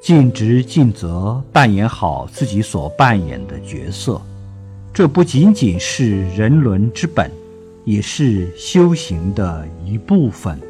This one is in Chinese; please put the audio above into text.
尽职尽责扮演好自己所扮演的角色。这不仅仅是人伦之本也是修行的一部分。